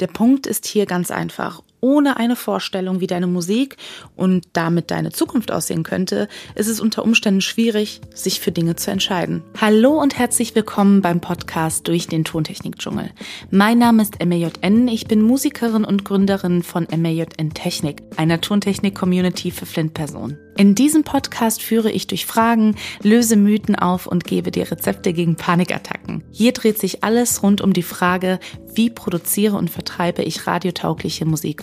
Der Punkt ist hier ganz einfach ohne eine Vorstellung, wie deine Musik und damit deine Zukunft aussehen könnte, ist es unter Umständen schwierig, sich für Dinge zu entscheiden. Hallo und herzlich willkommen beim Podcast durch den Tontechnik-Dschungel. Mein Name ist MAJN, ich bin Musikerin und Gründerin von MAJN Technik, einer Tontechnik-Community für Flint-Personen. In diesem Podcast führe ich durch Fragen, löse Mythen auf und gebe dir Rezepte gegen Panikattacken. Hier dreht sich alles rund um die Frage, wie produziere und vertreibe ich radiotaugliche Musik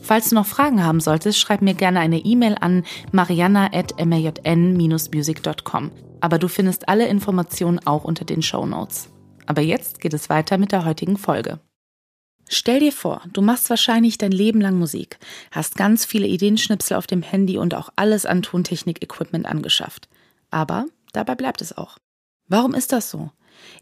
Falls du noch Fragen haben solltest, schreib mir gerne eine E-Mail an mariana.majn-music.com. Aber du findest alle Informationen auch unter den Show Notes. Aber jetzt geht es weiter mit der heutigen Folge. Stell dir vor, du machst wahrscheinlich dein Leben lang Musik, hast ganz viele Ideenschnipsel auf dem Handy und auch alles an Tontechnik-Equipment angeschafft. Aber dabei bleibt es auch. Warum ist das so?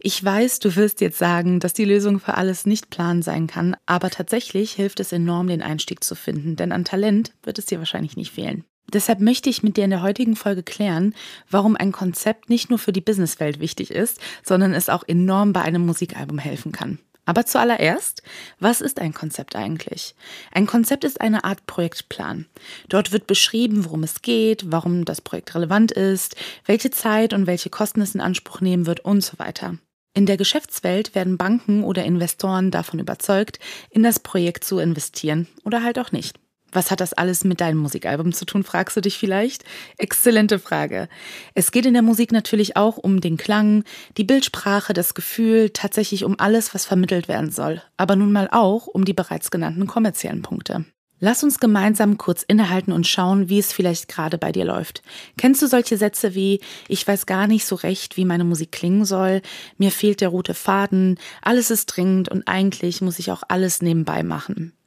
Ich weiß, du wirst jetzt sagen, dass die Lösung für alles nicht plan sein kann, aber tatsächlich hilft es enorm, den Einstieg zu finden, denn an Talent wird es dir wahrscheinlich nicht fehlen. Deshalb möchte ich mit dir in der heutigen Folge klären, warum ein Konzept nicht nur für die Businesswelt wichtig ist, sondern es auch enorm bei einem Musikalbum helfen kann. Aber zuallererst, was ist ein Konzept eigentlich? Ein Konzept ist eine Art Projektplan. Dort wird beschrieben, worum es geht, warum das Projekt relevant ist, welche Zeit und welche Kosten es in Anspruch nehmen wird und so weiter. In der Geschäftswelt werden Banken oder Investoren davon überzeugt, in das Projekt zu investieren oder halt auch nicht. Was hat das alles mit deinem Musikalbum zu tun, fragst du dich vielleicht? Exzellente Frage. Es geht in der Musik natürlich auch um den Klang, die Bildsprache, das Gefühl, tatsächlich um alles, was vermittelt werden soll, aber nun mal auch um die bereits genannten kommerziellen Punkte. Lass uns gemeinsam kurz innehalten und schauen, wie es vielleicht gerade bei dir läuft. Kennst du solche Sätze wie Ich weiß gar nicht so recht, wie meine Musik klingen soll, mir fehlt der rote Faden, alles ist dringend und eigentlich muss ich auch alles nebenbei machen.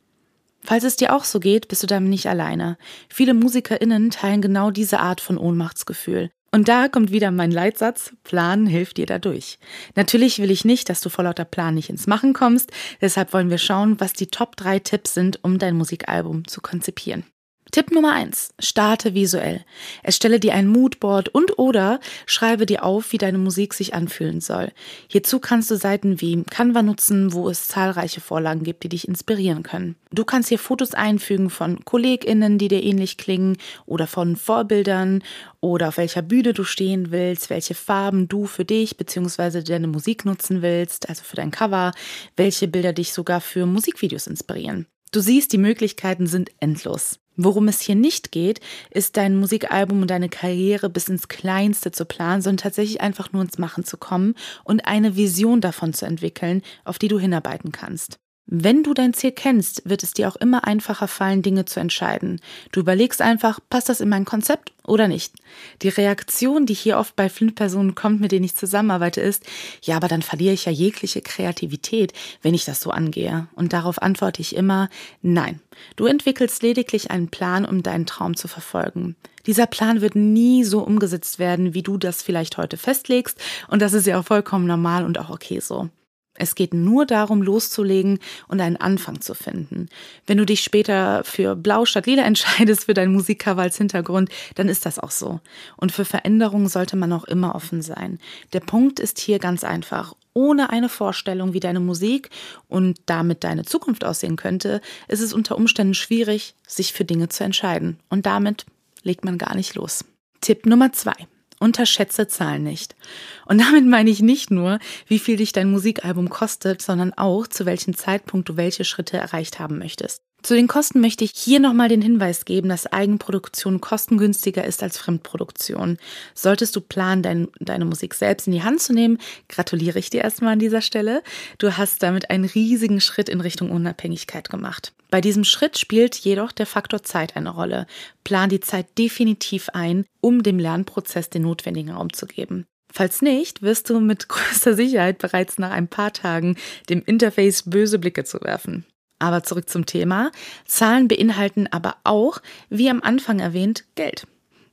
Falls es dir auch so geht, bist du damit nicht alleine. Viele MusikerInnen teilen genau diese Art von Ohnmachtsgefühl. Und da kommt wieder mein Leitsatz, Plan hilft dir dadurch. Natürlich will ich nicht, dass du vor lauter Plan nicht ins Machen kommst, deshalb wollen wir schauen, was die Top 3 Tipps sind, um dein Musikalbum zu konzipieren. Tipp Nummer eins: Starte visuell. Erstelle dir ein Moodboard und oder schreibe dir auf, wie deine Musik sich anfühlen soll. Hierzu kannst du Seiten wie Canva nutzen, wo es zahlreiche Vorlagen gibt, die dich inspirieren können. Du kannst hier Fotos einfügen von KollegInnen, die dir ähnlich klingen oder von Vorbildern oder auf welcher Bühne du stehen willst, welche Farben du für dich bzw. deine Musik nutzen willst, also für dein Cover, welche Bilder dich sogar für Musikvideos inspirieren. Du siehst, die Möglichkeiten sind endlos. Worum es hier nicht geht, ist dein Musikalbum und deine Karriere bis ins Kleinste zu planen, sondern tatsächlich einfach nur ins Machen zu kommen und eine Vision davon zu entwickeln, auf die du hinarbeiten kannst. Wenn du dein Ziel kennst, wird es dir auch immer einfacher fallen, Dinge zu entscheiden. Du überlegst einfach, passt das in mein Konzept oder nicht? Die Reaktion, die hier oft bei Flint-Personen kommt, mit denen ich zusammenarbeite, ist, ja, aber dann verliere ich ja jegliche Kreativität, wenn ich das so angehe. Und darauf antworte ich immer, nein. Du entwickelst lediglich einen Plan, um deinen Traum zu verfolgen. Dieser Plan wird nie so umgesetzt werden, wie du das vielleicht heute festlegst. Und das ist ja auch vollkommen normal und auch okay so. Es geht nur darum, loszulegen und einen Anfang zu finden. Wenn du dich später für Blau statt Lila entscheidest für dein Musikcover als Hintergrund, dann ist das auch so. Und für Veränderungen sollte man auch immer offen sein. Der Punkt ist hier ganz einfach. Ohne eine Vorstellung, wie deine Musik und damit deine Zukunft aussehen könnte, ist es unter Umständen schwierig, sich für Dinge zu entscheiden. Und damit legt man gar nicht los. Tipp Nummer zwei. Unterschätze Zahlen nicht. Und damit meine ich nicht nur, wie viel dich dein Musikalbum kostet, sondern auch, zu welchem Zeitpunkt du welche Schritte erreicht haben möchtest. Zu den Kosten möchte ich hier nochmal den Hinweis geben, dass Eigenproduktion kostengünstiger ist als Fremdproduktion. Solltest du planen, dein, deine Musik selbst in die Hand zu nehmen, gratuliere ich dir erstmal an dieser Stelle. Du hast damit einen riesigen Schritt in Richtung Unabhängigkeit gemacht. Bei diesem Schritt spielt jedoch der Faktor Zeit eine Rolle. Plan die Zeit definitiv ein, um dem Lernprozess den notwendigen Raum zu geben. Falls nicht, wirst du mit größter Sicherheit bereits nach ein paar Tagen dem Interface böse Blicke zu werfen. Aber zurück zum Thema. Zahlen beinhalten aber auch, wie am Anfang erwähnt, Geld.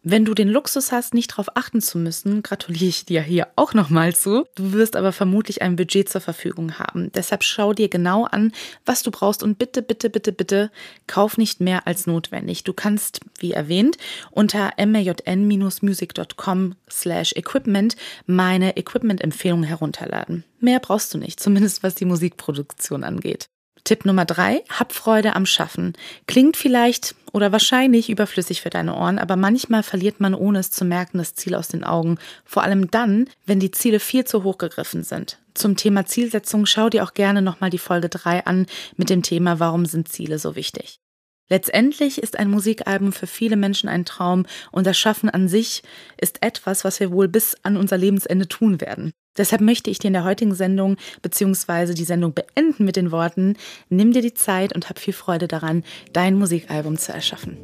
Wenn du den Luxus hast, nicht darauf achten zu müssen, gratuliere ich dir hier auch nochmal zu. Du wirst aber vermutlich ein Budget zur Verfügung haben. Deshalb schau dir genau an, was du brauchst und bitte, bitte, bitte, bitte kauf nicht mehr als notwendig. Du kannst, wie erwähnt, unter majn-music.com slash equipment meine Equipment-Empfehlung herunterladen. Mehr brauchst du nicht, zumindest was die Musikproduktion angeht. Tipp Nummer drei, hab Freude am Schaffen. Klingt vielleicht oder wahrscheinlich überflüssig für deine Ohren, aber manchmal verliert man, ohne es zu merken, das Ziel aus den Augen. Vor allem dann, wenn die Ziele viel zu hoch gegriffen sind. Zum Thema Zielsetzung schau dir auch gerne nochmal die Folge drei an mit dem Thema Warum sind Ziele so wichtig? Letztendlich ist ein Musikalbum für viele Menschen ein Traum und das Schaffen an sich ist etwas, was wir wohl bis an unser Lebensende tun werden. Deshalb möchte ich dir in der heutigen Sendung bzw. die Sendung beenden mit den Worten, nimm dir die Zeit und hab viel Freude daran, dein Musikalbum zu erschaffen.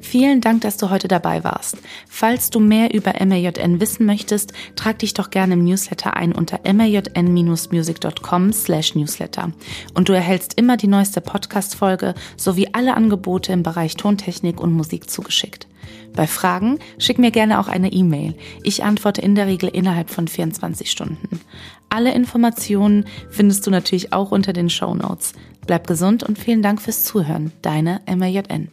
Vielen Dank, dass du heute dabei warst. Falls du mehr über MAJN wissen möchtest, trag dich doch gerne im Newsletter ein unter majn-music.com slash newsletter. Und du erhältst immer die neueste Podcast-Folge sowie alle Angebote im Bereich Tontechnik und Musik zugeschickt. Bei Fragen schick mir gerne auch eine E-Mail. Ich antworte in der Regel innerhalb von 24 Stunden. Alle Informationen findest du natürlich auch unter den Show Notes. Bleib gesund und vielen Dank fürs Zuhören. Deine MAJN.